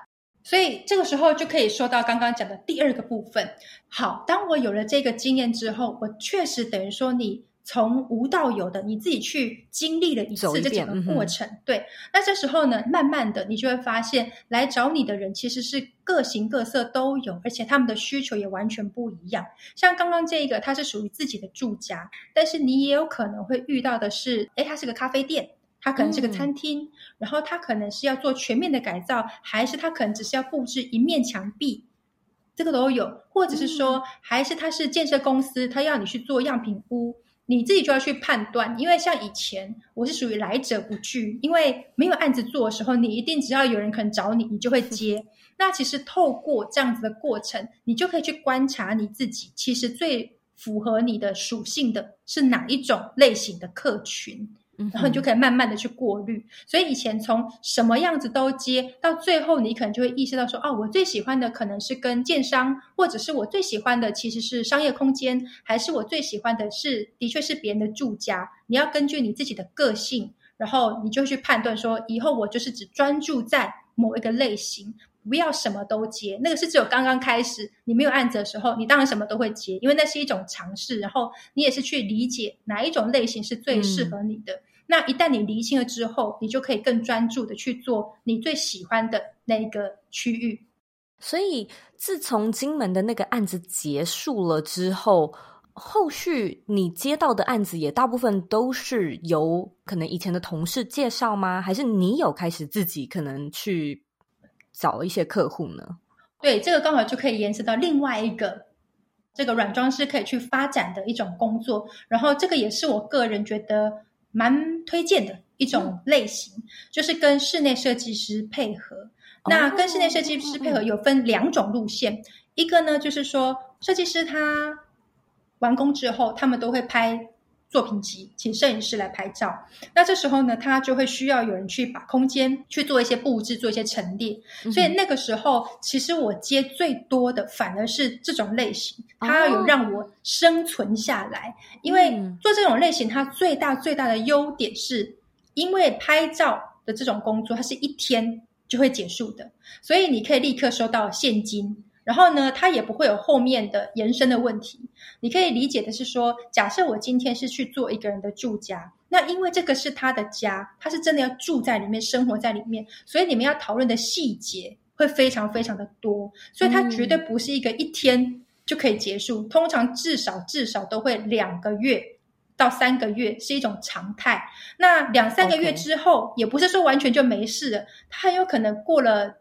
所以这个时候就可以说到刚刚讲的第二个部分。好，当我有了这个经验之后，我确实等于说你。从无到有的，你自己去经历了一次这整个过程，对。那这时候呢，慢慢的你就会发现，来找你的人其实是各形各色都有，而且他们的需求也完全不一样。像刚刚这一个，它是属于自己的住家，但是你也有可能会遇到的是，诶，它是个咖啡店，它可能是个餐厅，嗯、然后它可能是要做全面的改造，还是它可能只是要布置一面墙壁，这个都有，或者是说，还是它是建设公司，它要你去做样品屋。你自己就要去判断，因为像以前我是属于来者不拒，因为没有案子做的时候，你一定只要有人肯找你，你就会接。那其实透过这样子的过程，你就可以去观察你自己，其实最符合你的属性的是哪一种类型的客群。然后你就可以慢慢的去过滤，所以以前从什么样子都接，到最后你可能就会意识到说，哦，我最喜欢的可能是跟建商，或者是我最喜欢的其实是商业空间，还是我最喜欢的是的确是别人的住家。你要根据你自己的个性，然后你就去判断说，以后我就是只专注在某一个类型。不要什么都接，那个是只有刚刚开始，你没有案子的时候，你当然什么都会接，因为那是一种尝试。然后你也是去理解哪一种类型是最适合你的。嗯、那一旦你厘清了之后，你就可以更专注的去做你最喜欢的那个区域。
所以，自从金门的那个案子结束了之后，后续你接到的案子也大部分都是由可能以前的同事介绍吗？还是你有开始自己可能去？找一些客户呢？
对，这个刚好就可以延伸到另外一个这个软装师可以去发展的一种工作。然后这个也是我个人觉得蛮推荐的一种类型，嗯、就是跟室内设计师配合。哦、那跟室内设计师配合有分两种路线，嗯、一个呢就是说设计师他完工之后，他们都会拍。作品集，请摄影师来拍照。那这时候呢，他就会需要有人去把空间去做一些布置，做一些陈列。嗯、所以那个时候，其实我接最多的反而是这种类型，他要有让我生存下来。哦、因为做这种类型，它最大最大的优点是，因为拍照的这种工作，它是一天就会结束的，所以你可以立刻收到现金。然后呢，它也不会有后面的延伸的问题。你可以理解的是说，假设我今天是去做一个人的住家，那因为这个是他的家，他是真的要住在里面、生活在里面，所以你们要讨论的细节会非常非常的多。所以它绝对不是一个一天就可以结束，嗯、通常至少至少都会两个月到三个月是一种常态。那两三个月之后.也不是说完全就没事了，他很有可能过了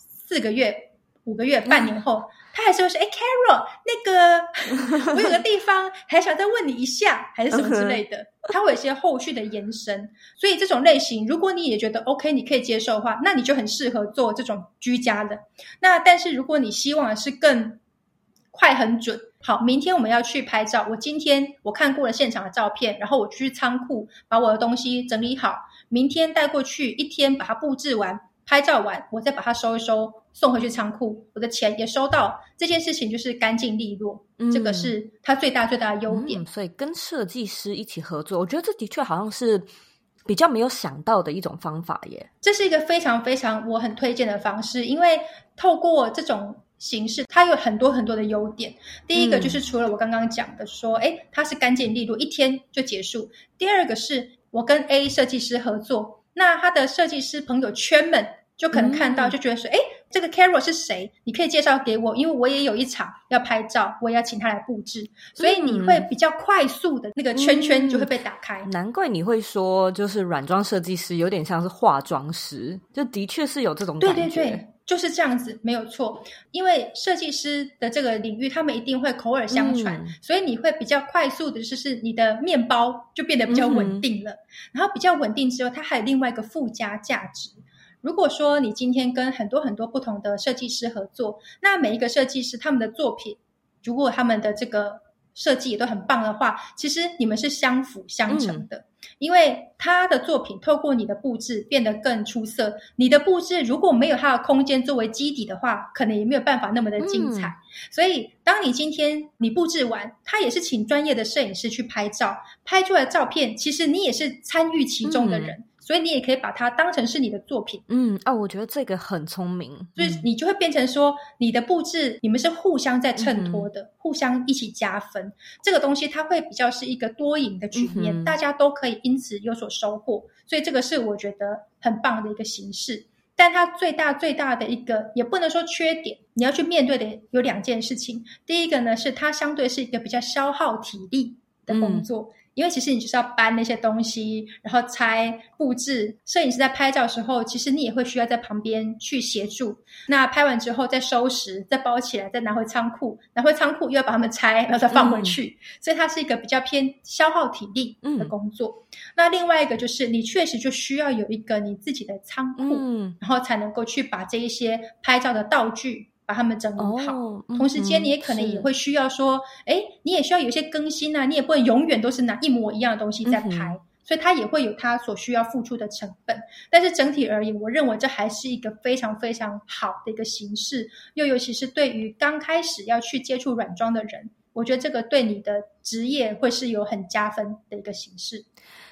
四个月。五个月、半年后，他还是会说：“哎，Carol，那个 我有个地方还想再问你一下，还是什么之类的。”他会有一些后续的延伸。所以这种类型，如果你也觉得 OK，你可以接受的话，那你就很适合做这种居家的。那但是如果你希望的是更快、很准，好，明天我们要去拍照。我今天我看过了现场的照片，然后我去仓库把我的东西整理好，明天带过去，一天把它布置完。拍照完，我再把它收一收，送回去仓库，我的钱也收到。这件事情就是干净利落，嗯、这个是它最大最大的优点。
嗯、所以跟设计师一起合作，我觉得这的确好像是比较没有想到的一种方法耶。
这是一个非常非常我很推荐的方式，因为透过这种形式，它有很多很多的优点。第一个就是除了我刚刚讲的说，哎、嗯，它是干净利落，一天就结束。第二个是我跟 A 设计师合作。那他的设计师朋友圈们就可能看到，就觉得说，哎、嗯，这个 Carol 是谁？你可以介绍给我，因为我也有一场要拍照，我也要请他来布置，所以你会比较快速的那个圈圈就会被打开。
嗯、难怪你会说，就是软装设计师有点像是化妆师，就的确是有这种感觉。
对对对。就是这样子，没有错。因为设计师的这个领域，他们一定会口耳相传，嗯、所以你会比较快速的，就是你的面包就变得比较稳定了。嗯、然后比较稳定之后，它还有另外一个附加价值。如果说你今天跟很多很多不同的设计师合作，那每一个设计师他们的作品，如果他们的这个设计也都很棒的话，其实你们是相辅相成的。嗯、因为他的作品透过你的布置变得更出色，你的布置如果没有他的空间作为基底的话，可能也没有办法那么的精彩。嗯、所以，当你今天你布置完，他也是请专业的摄影师去拍照，拍出来的照片，其实你也是参与其中的人。嗯所以你也可以把它当成是你的作品，
嗯啊，我觉得这个很聪明，
所以你就会变成说，你的布置你们是互相在衬托的，嗯、互相一起加分。这个东西它会比较是一个多赢的局面，嗯、大家都可以因此有所收获。所以这个是我觉得很棒的一个形式。但它最大最大的一个也不能说缺点，你要去面对的有两件事情。第一个呢，是它相对是一个比较消耗体力的工作。嗯因为其实你就是要搬那些东西，然后拆布置。摄影师在拍照的时候，其实你也会需要在旁边去协助。那拍完之后再收拾，再包起来，再拿回仓库，拿回仓库又要把它们拆，然后再放回去。嗯、所以它是一个比较偏消耗体力的工作。嗯、那另外一个就是，你确实就需要有一个你自己的仓库，嗯、然后才能够去把这一些拍照的道具。把他们整理好，同时间你也可能也会需要说，哎是，你也需要有一些更新啊，你也不能永远都是拿一模一样的东西在拍，嗯、所以它也会有它所需要付出的成本。但是整体而言，我认为这还是一个非常非常好的一个形式，又尤其是对于刚开始要去接触软装的人，我觉得这个对你的职业会是有很加分的一个形式。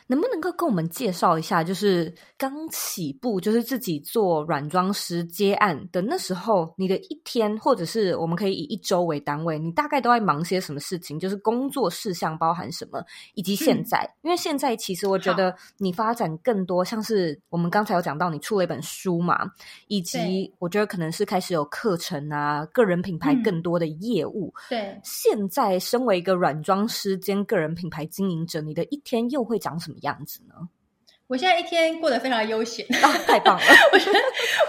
能不能够跟我们介绍一下，就是刚起步，就是自己做软装师接案的那时候，你的一天，或者是我们可以以一周为单位，你大概都在忙些什么事情？就是工作事项包含什么，以及现在，嗯、因为现在其实我觉得你发展更多，像是我们刚才有讲到，你出了一本书嘛，以及我觉得可能是开始有课程啊，个人品牌更多的业务。
嗯、对，
现在身为一个软装师兼个人品牌经营者，你的一天又会讲什么样子呢？
我现在一天过得非常悠闲，
啊，太棒了！
我觉得，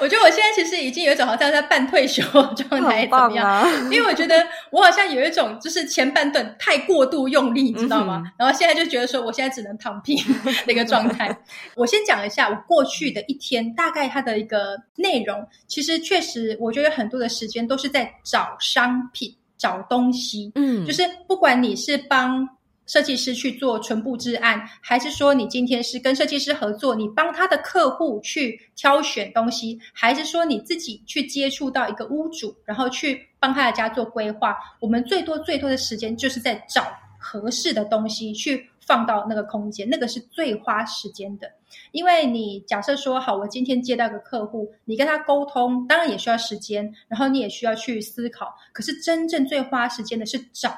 我觉得我现在其实已经有一种好像在半退休 状态，怎么样？啊、因为我觉得我好像有一种就是前半段太过度用力，你知道吗？嗯、然后现在就觉得说，我现在只能躺平 的一个状态。我先讲一下我过去的一天，大概它的一个内容，其实确实，我觉得很多的时间都是在找商品、找东西。嗯，就是不管你是帮。设计师去做纯布置案，还是说你今天是跟设计师合作，你帮他的客户去挑选东西，还是说你自己去接触到一个屋主，然后去帮他的家做规划？我们最多最多的时间就是在找合适的东西去放到那个空间，那个是最花时间的。因为你假设说好，我今天接到一个客户，你跟他沟通，当然也需要时间，然后你也需要去思考。可是真正最花时间的是找。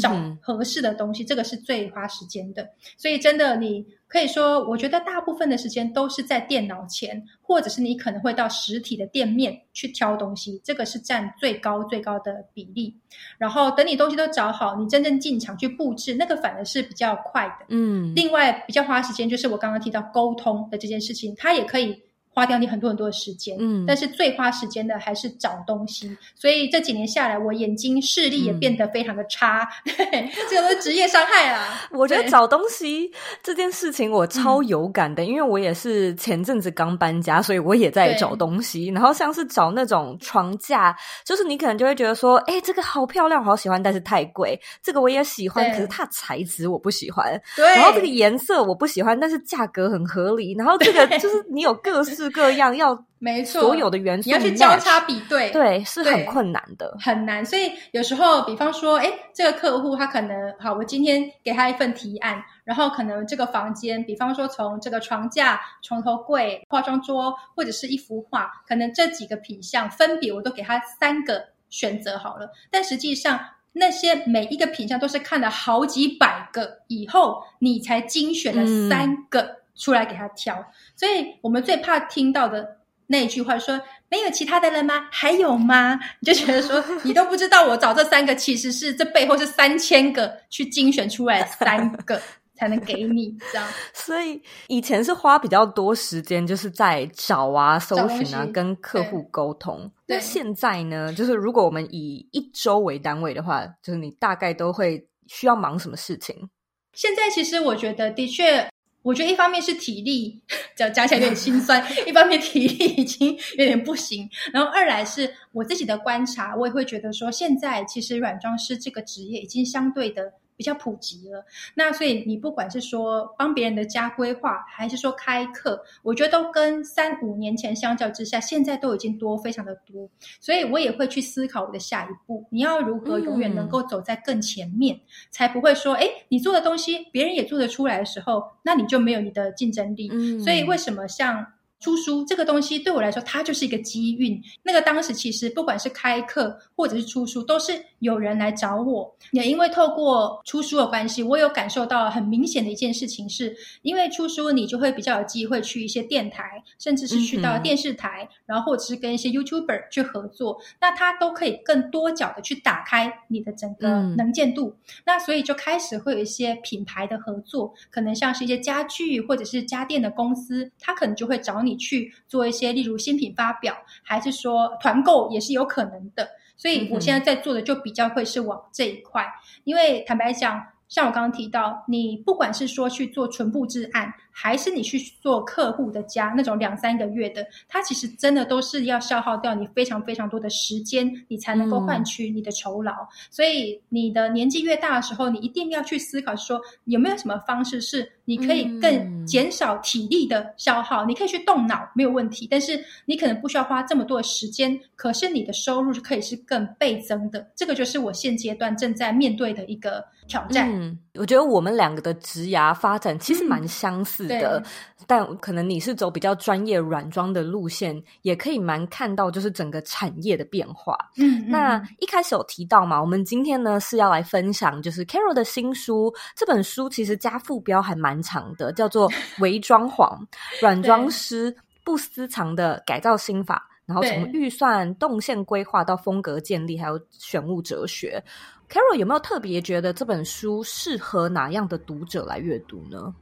找合适的东西，嗯、这个是最花时间的。所以，真的，你可以说，我觉得大部分的时间都是在电脑前，或者是你可能会到实体的店面去挑东西，这个是占最高最高的比例。然后，等你东西都找好，你真正进场去布置，那个反而是比较快的。嗯，另外比较花时间就是我刚刚提到沟通的这件事情，它也可以。花掉你很多很多的时间，嗯，但是最花时间的还是找东西。所以这几年下来，我眼睛视力也变得非常的差，嗯、对，这个都是职业伤害啦。
我觉得找东西这件事情我超有感的，嗯、因为我也是前阵子刚搬家，所以我也在找东西。然后像是找那种床架，就是你可能就会觉得说，哎，这个好漂亮，好喜欢，但是太贵。这个我也喜欢，可是它材质我不喜欢。对，然后这个颜色我不喜欢，但是价格很合理。然后这个就是你有各式。各各样要没错，所有的元素
你要去交叉比对，
对，是很困难的，
很难。所以有时候，比方说，哎，这个客户他可能好，我今天给他一份提案，然后可能这个房间，比方说从这个床架、床头柜、化妆桌，或者是一幅画，可能这几个品相分别我都给他三个选择好了。但实际上，那些每一个品相都是看了好几百个以后，你才精选了三个。嗯出来给他挑，所以我们最怕听到的那一句话说：“没有其他的人吗？还有吗？”你就觉得说，你都不知道我找这三个，其实是这背后是三千个去精选出来的三个。才能给你这样。
所以以前是花比较多时间，就是在找啊、搜寻啊、跟客户沟通。那现在呢，就是如果我们以一周为单位的话，就是你大概都会需要忙什么事情？
现在其实我觉得的确。我觉得一方面是体力，讲讲起来有点心酸；一方面体力已经有点不行。然后二来是我自己的观察，我也会觉得说，现在其实软装师这个职业已经相对的。比较普及了，那所以你不管是说帮别人的家规划，还是说开课，我觉得都跟三五年前相较之下，现在都已经多非常的多。所以我也会去思考我的下一步，你要如何永远能够走在更前面，嗯、才不会说，哎，你做的东西别人也做得出来的时候，那你就没有你的竞争力。嗯、所以为什么像？出书这个东西对我来说，它就是一个机运。那个当时其实不管是开课或者是出书，都是有人来找我。也因为透过出书的关系，我有感受到很明显的一件事情是，因为出书你就会比较有机会去一些电台，甚至是去到电视台，嗯、然后或者是跟一些 YouTuber 去合作，那它都可以更多角的去打开你的整个能见度。嗯、那所以就开始会有一些品牌的合作，可能像是一些家具或者是家电的公司，它可能就会找你。去做一些，例如新品发表，还是说团购也是有可能的。所以我现在在做的就比较会是往这一块，因为坦白讲。像我刚刚提到，你不管是说去做纯布置案，还是你去做客户的家那种两三个月的，它其实真的都是要消耗掉你非常非常多的时间，你才能够换取你的酬劳。嗯、所以你的年纪越大的时候，你一定要去思考说，有没有什么方式是你可以更减少体力的消耗？嗯、你可以去动脑没有问题，但是你可能不需要花这么多的时间，可是你的收入是可以是更倍增的。这个就是我现阶段正在面对的一个挑战。嗯
嗯，我觉得我们两个的职涯发展其实蛮相似的，嗯、但可能你是走比较专业软装的路线，也可以蛮看到就是整个产业的变化。嗯，那一开始有提到嘛，我们今天呢是要来分享就是 Carol 的新书，这本书其实加副标还蛮长的，叫做《伪装潢：软装师不私藏的改造心法》，然后从预算、动线规划到风格建立，还有选物哲学。Carol 有没有特别觉得这本书适合哪样的读者来阅读呢？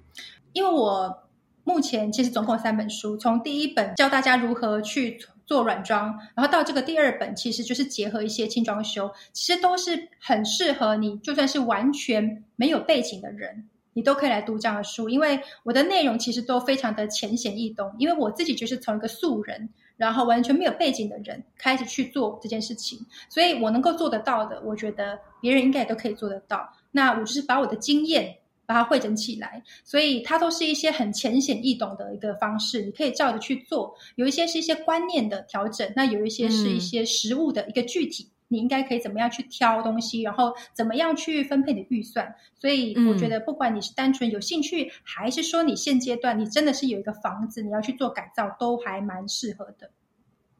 因为我目前其实总共三本书，从第一本教大家如何去做软装，然后到这个第二本，其实就是结合一些轻装修，其实都是很适合你，就算是完全没有背景的人，你都可以来读这样的书。因为我的内容其实都非常的浅显易懂，因为我自己就是从一个素人。然后完全没有背景的人开始去做这件事情，所以我能够做得到的，我觉得别人应该也都可以做得到。那我就是把我的经验把它汇整起来，所以它都是一些很浅显易懂的一个方式，你可以照着去做。有一些是一些观念的调整，那有一些是一些实物的一个具体。嗯你应该可以怎么样去挑东西，然后怎么样去分配你的预算。所以我觉得，不管你是单纯有兴趣，嗯、还是说你现阶段你真的是有一个房子，你要去做改造，都还蛮适合的。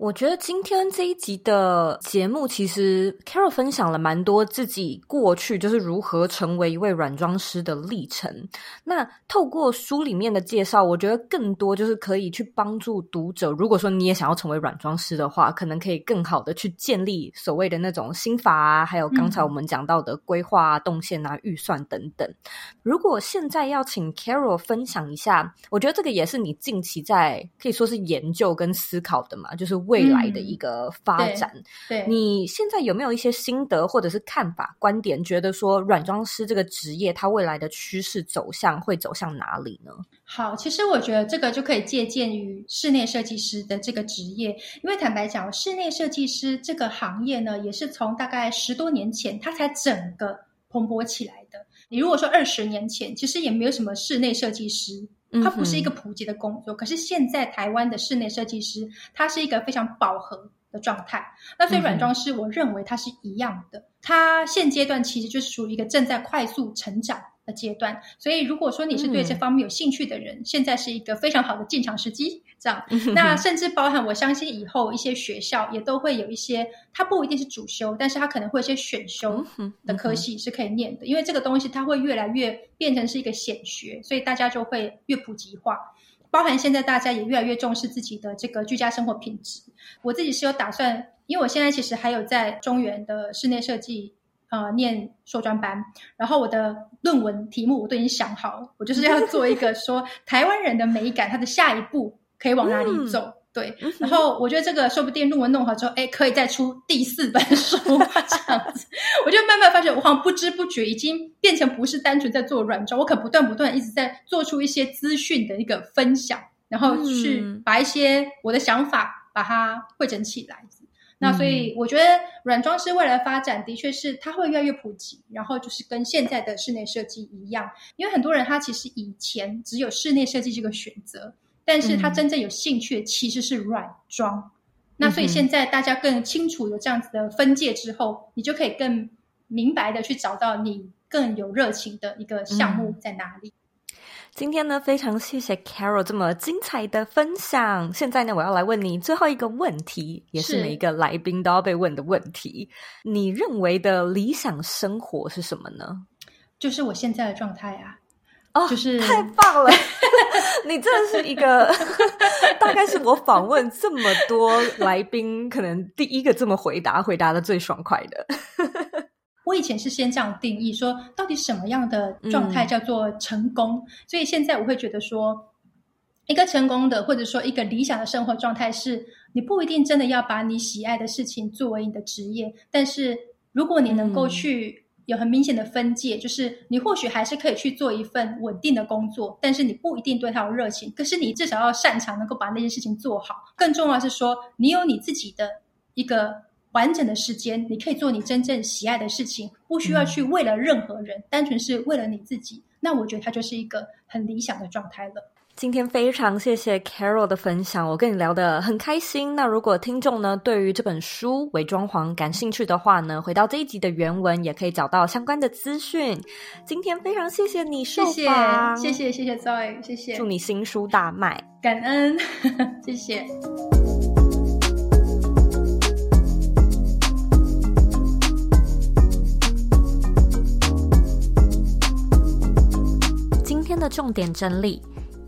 我觉得今天这一集的节目，其实 Carol 分享了蛮多自己过去就是如何成为一位软装师的历程。那透过书里面的介绍，我觉得更多就是可以去帮助读者。如果说你也想要成为软装师的话，可能可以更好的去建立所谓的那种心法啊，还有刚才我们讲到的规划啊、动线啊、预算等等。如果现在要请 Carol 分享一下，我觉得这个也是你近期在可以说是研究跟思考的嘛，就是。未来的一个发展，嗯、对，对你现在有没有一些心得或者是看法、观点？觉得说软装师这个职业，它未来的趋势走向会走向哪里呢？
好，其实我觉得这个就可以借鉴于室内设计师的这个职业，因为坦白讲，室内设计师这个行业呢，也是从大概十多年前它才整个蓬勃起来的。你如果说二十年前，其实也没有什么室内设计师。它不是一个普及的工作，嗯、可是现在台湾的室内设计师，它是一个非常饱和的状态。那所以软装师，我认为它是一样的。它现阶段其实就是属于一个正在快速成长的阶段。所以如果说你是对这方面有兴趣的人，嗯、现在是一个非常好的进场时机。这样，那甚至包含我相信以后一些学校也都会有一些，它不一定是主修，但是它可能会有一些选修的科系是可以念的，因为这个东西它会越来越变成是一个显学，所以大家就会越普及化。包含现在大家也越来越重视自己的这个居家生活品质，我自己是有打算，因为我现在其实还有在中原的室内设计呃念硕专班，然后我的论文题目我都已经想好了，我就是要做一个说台湾人的美感，它的下一步可以往哪里走。嗯对，然后我觉得这个说不定论文弄好之后，哎，可以再出第四本书这样子。我就慢慢发现，我好像不知不觉已经变成不是单纯在做软装，我可不断不断一直在做出一些资讯的一个分享，然后去把一些我的想法把它汇整起来。嗯、那所以我觉得软装师未来的发展的确是它会越来越普及，然后就是跟现在的室内设计一样，因为很多人他其实以前只有室内设计这个选择。但是他真正有兴趣的其实是软装，嗯、那所以现在大家更清楚有这样子的分界之后，你就可以更明白的去找到你更有热情的一个项目在哪里。
今天呢，非常谢谢 Carol 这么精彩的分享。现在呢，我要来问你最后一个问题，也是每一个来宾都要被问的问题：你认为的理想生活是什么呢？
就是我现在的状态啊。
哦，
就是
太棒了！你真的是一个，大概是我访问这么多来宾，可能第一个这么回答，回答的最爽快的。
我以前是先这样定义说，到底什么样的状态叫做成功？嗯、所以现在我会觉得说，一个成功的，或者说一个理想的生活状态，是你不一定真的要把你喜爱的事情作为你的职业，但是如果你能够去。有很明显的分界，就是你或许还是可以去做一份稳定的工作，但是你不一定对它有热情。可是你至少要擅长，能够把那件事情做好。更重要是说，你有你自己的一个完整的时间，你可以做你真正喜爱的事情，不需要去为了任何人，单纯是为了你自己。那我觉得它就是一个很理想的状态了。
今天非常谢谢 Carol 的分享，我跟你聊得很开心。那如果听众呢，对于这本书《伪装皇》感兴趣的话呢，回到这一集的原文也可以找到相关的资讯。今天非常谢谢你受访，
谢谢谢谢谢谢 Zoe，谢谢，
祝你新书大卖，
感恩，谢谢。
今天的重点整理。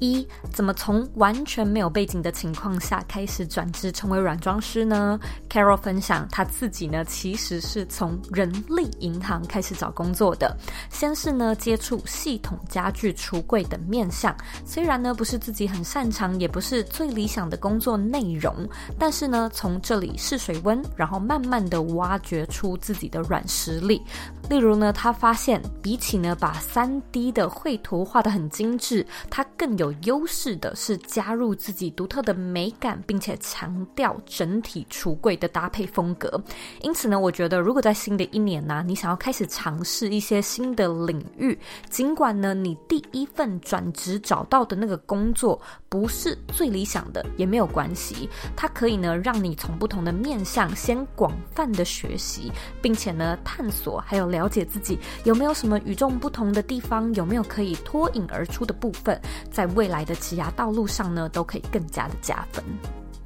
一，怎么从完全没有背景的情况下开始转职成为软装师呢？Carol 分享他自己呢，其实是从人力银行开始找工作的。先是呢，接触系统家具橱柜等面向，虽然呢不是自己很擅长，也不是最理想的工作内容，但是呢从这里试水温，然后慢慢的挖掘出自己的软实力。例如呢，他发现比起呢把 3D 的绘图画得很精致，他更有优势的是加入自己独特的美感，并且强调整体橱柜的搭配风格。因此呢，我觉得如果在新的一年呢、你想要开始尝试一些新的领域，尽管呢你第一份转职找到的那个工作不是最理想的，也没有关系。它可以呢让你从不同的面向先广泛的学习，并且呢探索还有了。解自己有没有什么与众不同的地方，有没有可以脱颖而出的部分，在未未来的职涯道路上呢，都可以更加的加分。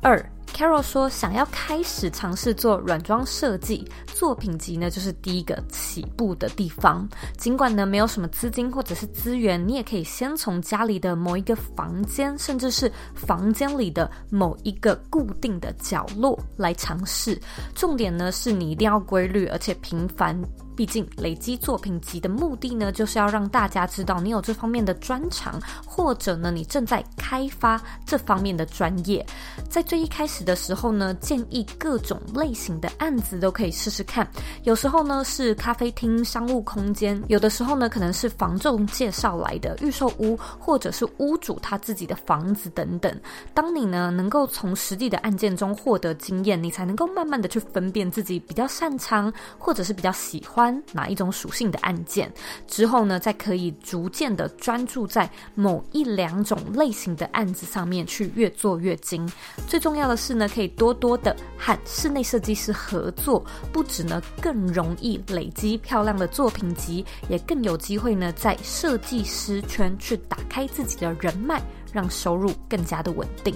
二，Carol 说想要开始尝试做软装设计，作品集呢就是第一个起步的地方。尽管呢没有什么资金或者是资源，你也可以先从家里的某一个房间，甚至是房间里的某一个固定的角落来尝试。重点呢是你一定要规律而且频繁。毕竟，累积作品集的目的呢，就是要让大家知道你有这方面的专长，或者呢，你正在开发这方面的专业。在最一开始的时候呢，建议各种类型的案子都可以试试看。有时候呢是咖啡厅、商务空间，有的时候呢可能是房仲介绍来的预售屋，或者是屋主他自己的房子等等。当你呢能够从实际的案件中获得经验，你才能够慢慢的去分辨自己比较擅长，或者是比较喜欢。哪一种属性的案件之后呢，再可以逐渐的专注在某一两种类型的案子上面去越做越精。最重要的是呢，可以多多的和室内设计师合作，不止呢更容易累积漂亮的作品集，也更有机会呢在设计师圈去打开自己的人脉，让收入更加的稳定。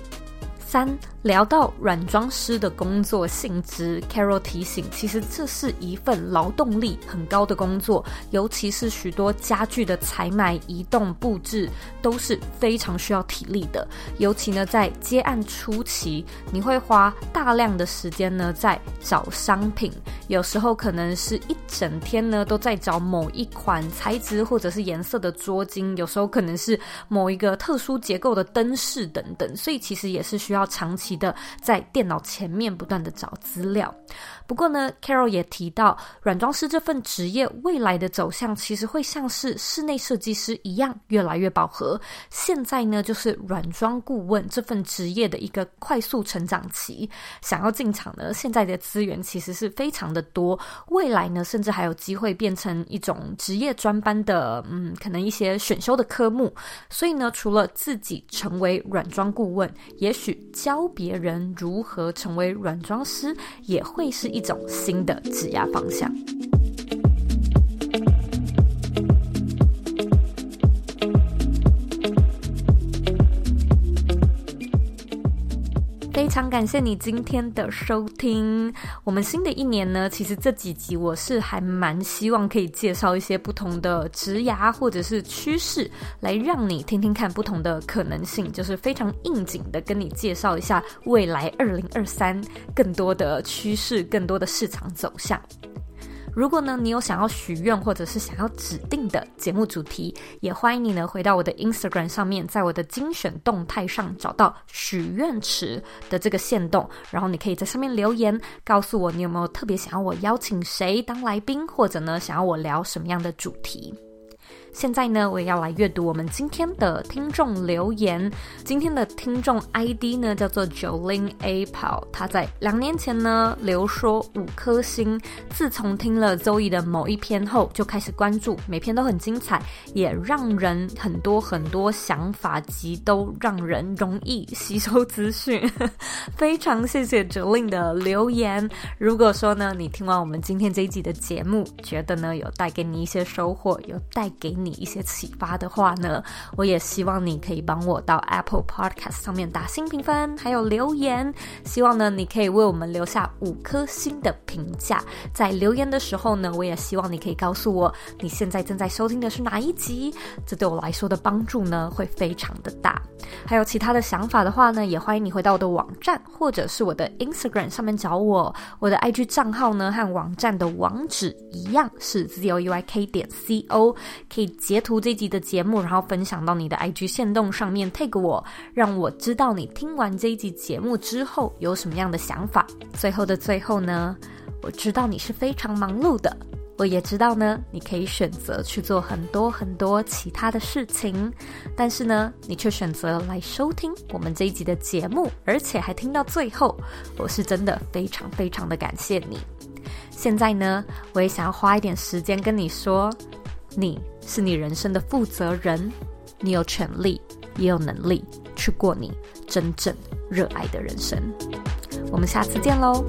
三，聊到软装师的工作性质，Carol 提醒，其实这是一份劳动力很高的工作，尤其是许多家具的采买、移动、布置都是非常需要体力的。尤其呢，在接案初期，你会花大量的时间呢在找商品，有时候可能是一整天呢都在找某一款材质或者是颜色的桌巾，有时候可能是某一个特殊结构的灯饰等等，所以其实也是需要。要长期的在电脑前面不断的找资料。不过呢，Carol 也提到，软装师这份职业未来的走向其实会像是室内设计师一样，越来越饱和。现在呢，就是软装顾问这份职业的一个快速成长期。想要进场呢，现在的资源其实是非常的多。未来呢，甚至还有机会变成一种职业专班的，嗯，可能一些选修的科目。所以呢，除了自己成为软装顾问，也许教别人如何成为软装师，也会是一。一种新的指压方向。非常感谢你今天的收听。我们新的一年呢，其实这几集我是还蛮希望可以介绍一些不同的职涯或者是趋势，来让你听听看不同的可能性，就是非常应景的跟你介绍一下未来二零二三更多的趋势，更多的市场走向。如果呢，你有想要许愿或者是想要指定的节目主题，也欢迎你呢回到我的 Instagram 上面，在我的精选动态上找到许愿池的这个线动，然后你可以在上面留言，告诉我你有没有特别想要我邀请谁当来宾，或者呢想要我聊什么样的主题。现在呢，我也要来阅读我们今天的听众留言。今天的听众 ID 呢叫做 Jolin A 跑，他在两年前呢留说五颗星。自从听了周易的某一篇后，就开始关注，每篇都很精彩，也让人很多很多想法及都让人容易吸收资讯。非常谢谢 Jolin 的留言。如果说呢，你听完我们今天这一集的节目，觉得呢有带给你一些收获，有带给你一些启发的话呢，我也希望你可以帮我到 Apple Podcast 上面打新评分，还有留言。希望呢，你可以为我们留下五颗星的评价。在留言的时候呢，我也希望你可以告诉我你现在正在收听的是哪一集，这对我来说的帮助呢会非常的大。还有其他的想法的话呢，也欢迎你回到我的网站或者是我的 Instagram 上面找我。我的 IG 账号呢和网站的网址一样是 zoeyk 点 co，可以。截图这集的节目，然后分享到你的 IG 线动上面，tag 我，让我知道你听完这一集节目之后有什么样的想法。最后的最后呢，我知道你是非常忙碌的，我也知道呢，你可以选择去做很多很多其他的事情，但是呢，你却选择来收听我们这一集的节目，而且还听到最后，我是真的非常非常的感谢你。现在呢，我也想要花一点时间跟你说，你。是你人生的负责人，你有权利，也有能力去过你真正热爱的人生。我们下次见喽。